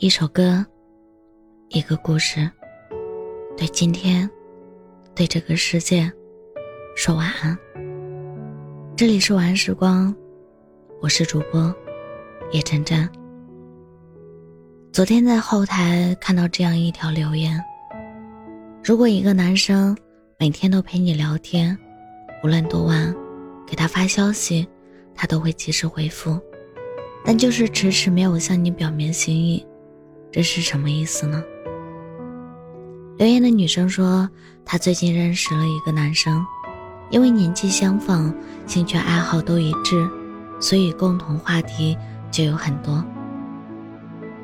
一首歌，一个故事，对今天，对这个世界，说晚安。这里是晚安时光，我是主播叶真真。昨天在后台看到这样一条留言：如果一个男生每天都陪你聊天，无论多晚，给他发消息，他都会及时回复，但就是迟迟没有向你表明心意。这是什么意思呢？留言的女生说，她最近认识了一个男生，因为年纪相仿，兴趣爱好都一致，所以共同话题就有很多。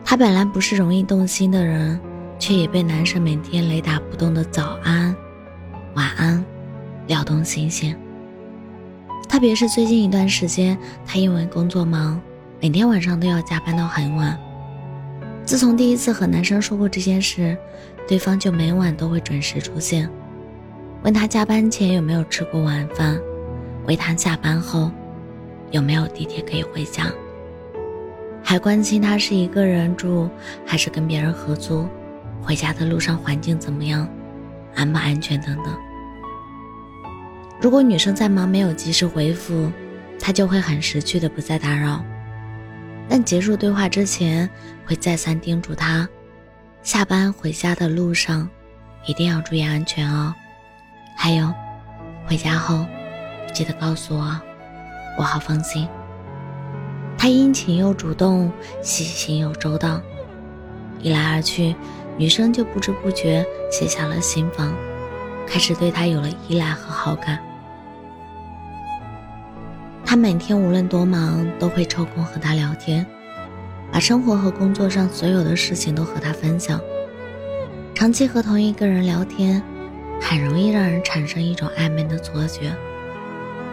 她本来不是容易动心的人，却也被男生每天雷打不动的早安、晚安撩动心弦。特别是最近一段时间，她因为工作忙，每天晚上都要加班到很晚。自从第一次和男生说过这件事，对方就每晚都会准时出现，问他加班前有没有吃过晚饭，问他下班后有没有地铁可以回家，还关心他是一个人住还是跟别人合租，回家的路上环境怎么样，安不安全等等。如果女生在忙没有及时回复，他就会很识趣的不再打扰。但结束对话之前，会再三叮嘱他，下班回家的路上一定要注意安全哦。还有，回家后记得告诉我，我好放心。他殷勤又主动，细心又周到，一来二去，女生就不知不觉卸下了心防，开始对他有了依赖和好感。他每天无论多忙，都会抽空和他聊天，把生活和工作上所有的事情都和他分享。长期和同一个人聊天，很容易让人产生一种暧昧的错觉。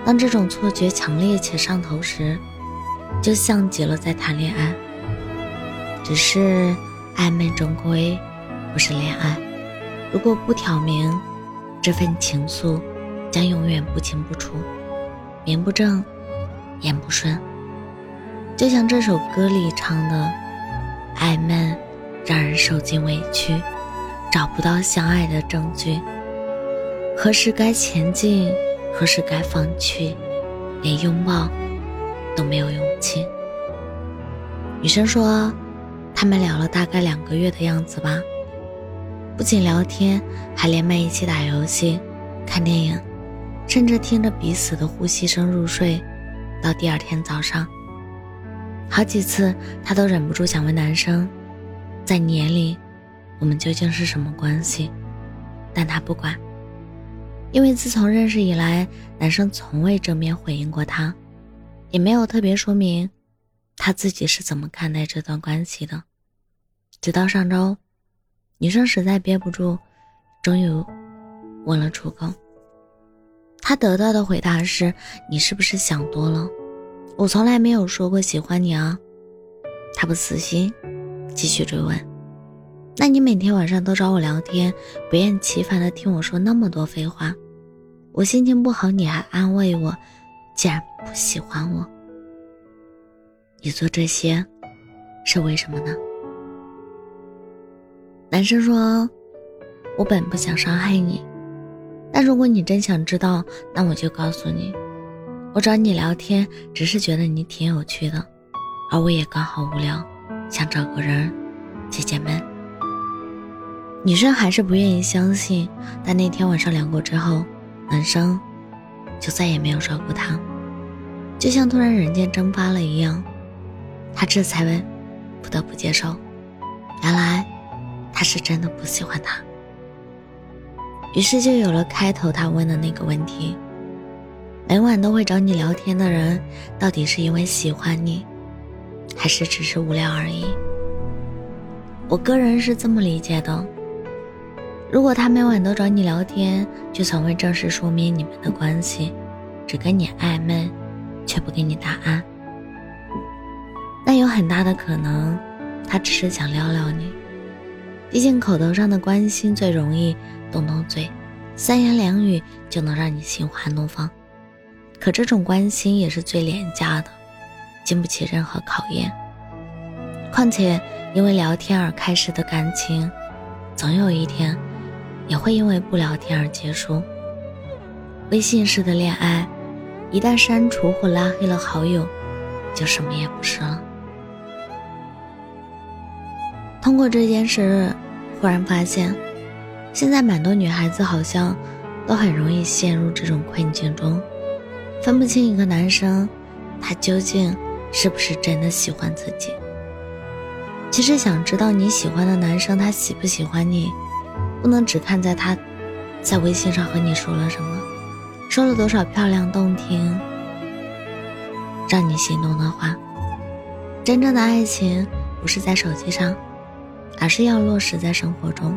当这种错觉强烈且上头时，就像极了在谈恋爱。只是暧昧终归不是恋爱，如果不挑明，这份情愫将永远不清不楚，名不正。言不顺，就像这首歌里唱的，暧昧让人受尽委屈，找不到相爱的证据。何时该前进，何时该放弃，连拥抱都没有勇气。女生说，他们聊了大概两个月的样子吧，不仅聊天，还连麦一起打游戏、看电影，甚至听着彼此的呼吸声入睡。到第二天早上，好几次他都忍不住想问男生，在你眼里，我们究竟是什么关系？但他不管，因为自从认识以来，男生从未正面回应过他，也没有特别说明他自己是怎么看待这段关系的。直到上周，女生实在憋不住，终于问了出口。他得到的回答是：“你是不是想多了？我从来没有说过喜欢你啊。”他不死心，继续追问：“那你每天晚上都找我聊天，不厌其烦的听我说那么多废话，我心情不好你还安慰我，既然不喜欢我，你做这些是为什么呢？”男生说：“我本不想伤害你。”但如果你真想知道，那我就告诉你，我找你聊天只是觉得你挺有趣的，而我也刚好无聊，想找个人解解闷。女生还是不愿意相信，但那天晚上聊过之后，男生就再也没有找过她，就像突然人间蒸发了一样，她这才不得不接受，原来他是真的不喜欢她。于是就有了开头他问的那个问题：每晚都会找你聊天的人，到底是因为喜欢你，还是只是无聊而已？我个人是这么理解的：如果他每晚都找你聊天，就从未正式说明你们的关系，只跟你暧昧，却不给你答案，那有很大的可能，他只是想撩撩你。毕竟口头上的关心最容易动动嘴，三言两语就能让你心花怒放。可这种关心也是最廉价的，经不起任何考验。况且，因为聊天而开始的感情，总有一天也会因为不聊天而结束。微信式的恋爱，一旦删除或拉黑了好友，就什么也不是了。通过这件事，忽然发现，现在蛮多女孩子好像都很容易陷入这种困境中，分不清一个男生他究竟是不是真的喜欢自己。其实想知道你喜欢的男生他喜不喜欢你，不能只看在他在微信上和你说了什么，说了多少漂亮动听、让你心动的话。真正的爱情不是在手机上，而是要落实在生活中。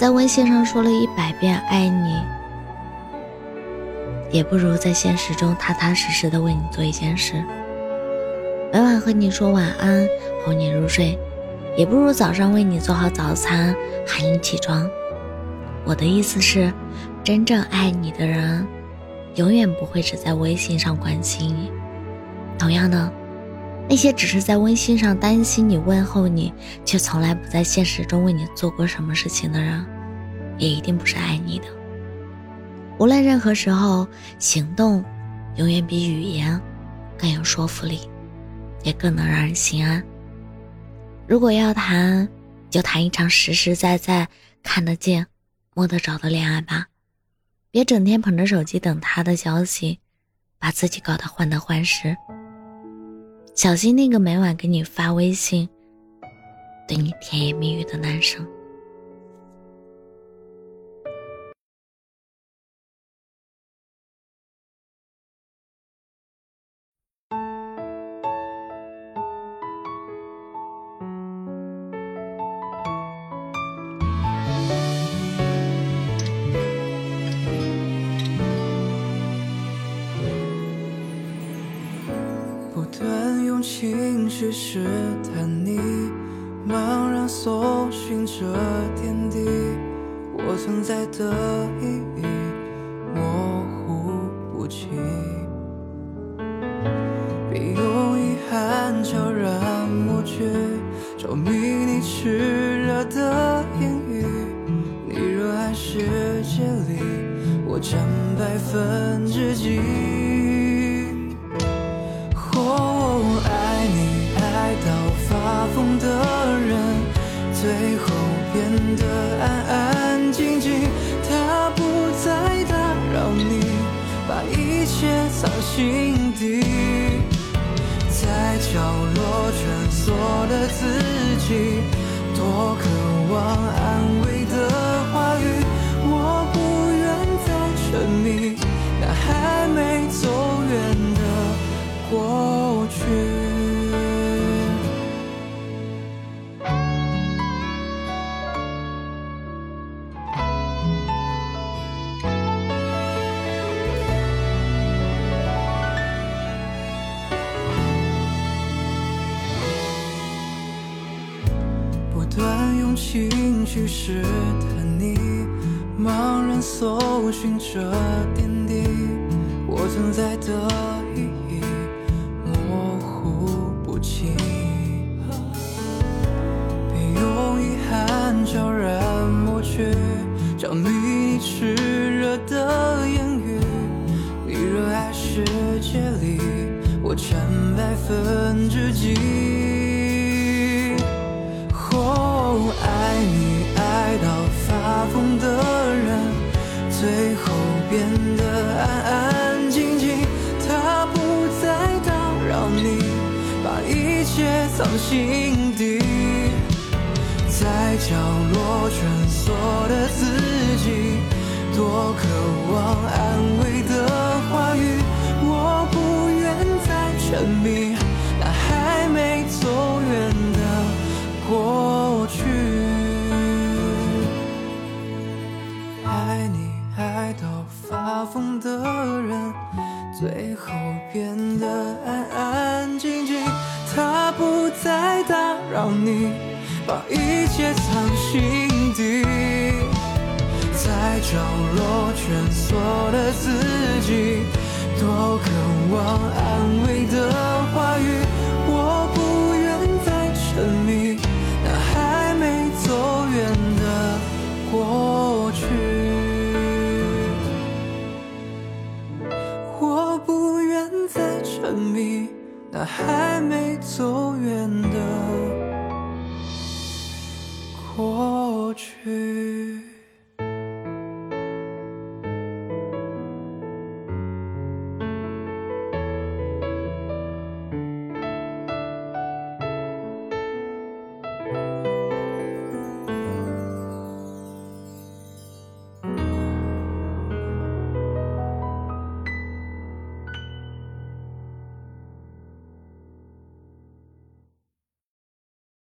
在微信上说了一百遍爱你，也不如在现实中踏踏实实的为你做一件事。每晚和你说晚安，哄你入睡，也不如早上为你做好早餐，喊你起床。我的意思是，真正爱你的人，永远不会只在微信上关心你。同样的，那些只是在微信上担心你、问候你，却从来不在现实中为你做过什么事情的人，也一定不是爱你的。无论任何时候，行动永远比语言更有说服力。也更能让人心安。如果要谈，就谈一场实实在在、看得见、摸得着的恋爱吧，别整天捧着手机等他的消息，把自己搞得患得患失。小心那个每晚给你发微信、对你甜言蜜语的男生。去试探你，茫然搜寻着点滴，我存在的意义模糊不清。别用遗憾悄然抹去，着迷你炽热的言语。你热爱世界里，我占百分之几？最后变得安安静静，他不再打扰你，把一切藏心底，在角落蜷缩的自己，多渴望安慰断用情绪试探你，茫然搜寻着点滴，我存在的意义模糊不清。别用遗憾悄然抹去，着迷你炽热的言语。你热爱世界里，我占百分之几？一切藏心底，在角落蜷缩的自己，多渴望安慰的话语。我不愿再沉迷把一切藏心底，在角落蜷缩的自己，多渴望安慰的话语。我不愿再沉迷那还没走远的过去，我不愿再沉迷那还没走远的。